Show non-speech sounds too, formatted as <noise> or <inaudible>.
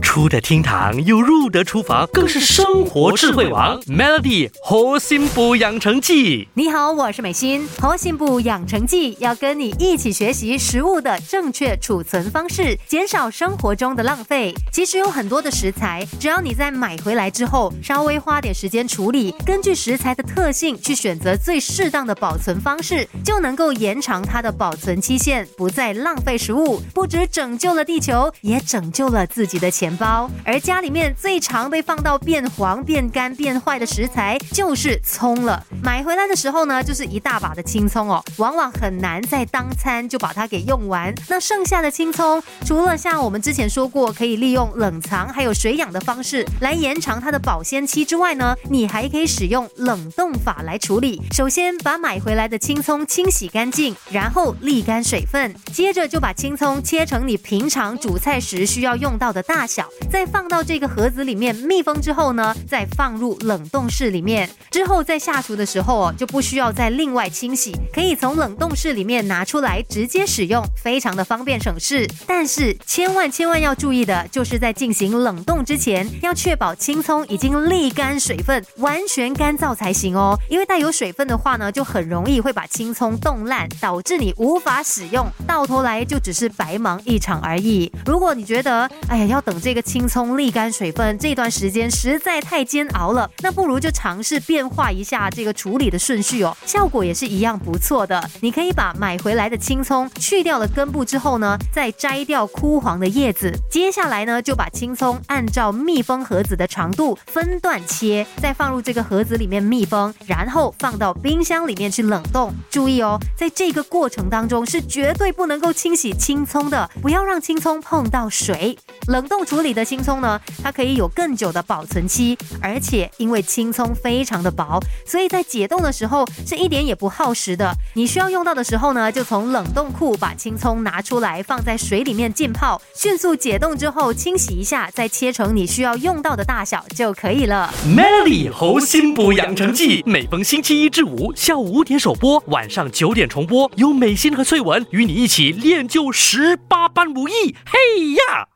出得厅堂又入得厨房，更是生活智慧王。Melody 活心补养成记，你好，我是美心。活心补养成记要跟你一起学习食物的正确储存方式，减少生活中的浪费。其实有很多的食材，只要你在买回来之后，稍微花点时间处理，根据食材的特性去选择最适当的保存方式，就能够延长它的保存期限，不再浪费食物。不止拯救了地球，也拯救了自己的钱包。而家里面最常被放到变黄、变干、变坏的食材就是葱了。买回来的时候呢，就是一大把的青葱哦，往往很难在当餐就把它给用完。那剩下的青葱，除了像我们之前说过可以利用冷藏还有水养的方式来延长它的保鲜期之外呢，你还可以使用冷冻法来处理。首先把买回来的青葱清洗干净，然后沥干水分，接着就把青葱切成你平常煮菜时需要用到的大小，再放到这个盒子里面密封之后呢，再放入冷冻室里面。之后在下厨的时候哦，就不需要再另外清洗，可以从冷冻室里面拿出来直接使用，非常的方便省事。但是千万千万要注意的，就是在进行冷冻之前，要确保青葱已经沥干水分，完全干燥才行哦。因为带有水分的话呢，就很容易会把青葱冻烂，导致你无法使用，到头来就只是白忙一场而已。如果你觉得，哎呀，要等 <laughs> 这个青葱沥干水分这段时间实在太煎熬了，那不如就尝试变化一下这个处理的顺序哦，效果也是一样不错的。你可以把买回来的青葱去掉了根部之后呢，再摘掉枯黄的叶子，接下来呢就把青葱按照密封盒子的长度分段切，再放入这个盒子里面密封，然后放到冰箱里面去冷冻。注意哦，在这个过程当中是绝对不能够清洗青葱的，不要让青葱碰到水。冷冻处理的青葱呢，它可以有更久的保存期，而且因为青葱非常的薄，所以在解冻的时候是一点也不耗时的。你需要用到的时候呢，就从冷冻库把青葱拿出来，放在水里面浸泡，迅速解冻之后清洗一下，再切成你需要用到的大小就可以了。Melody 活心补养成记，每逢星期一至五下午五点首播，晚上九点重播，由美心和翠文与你一起练就十八般武艺。嘿呀！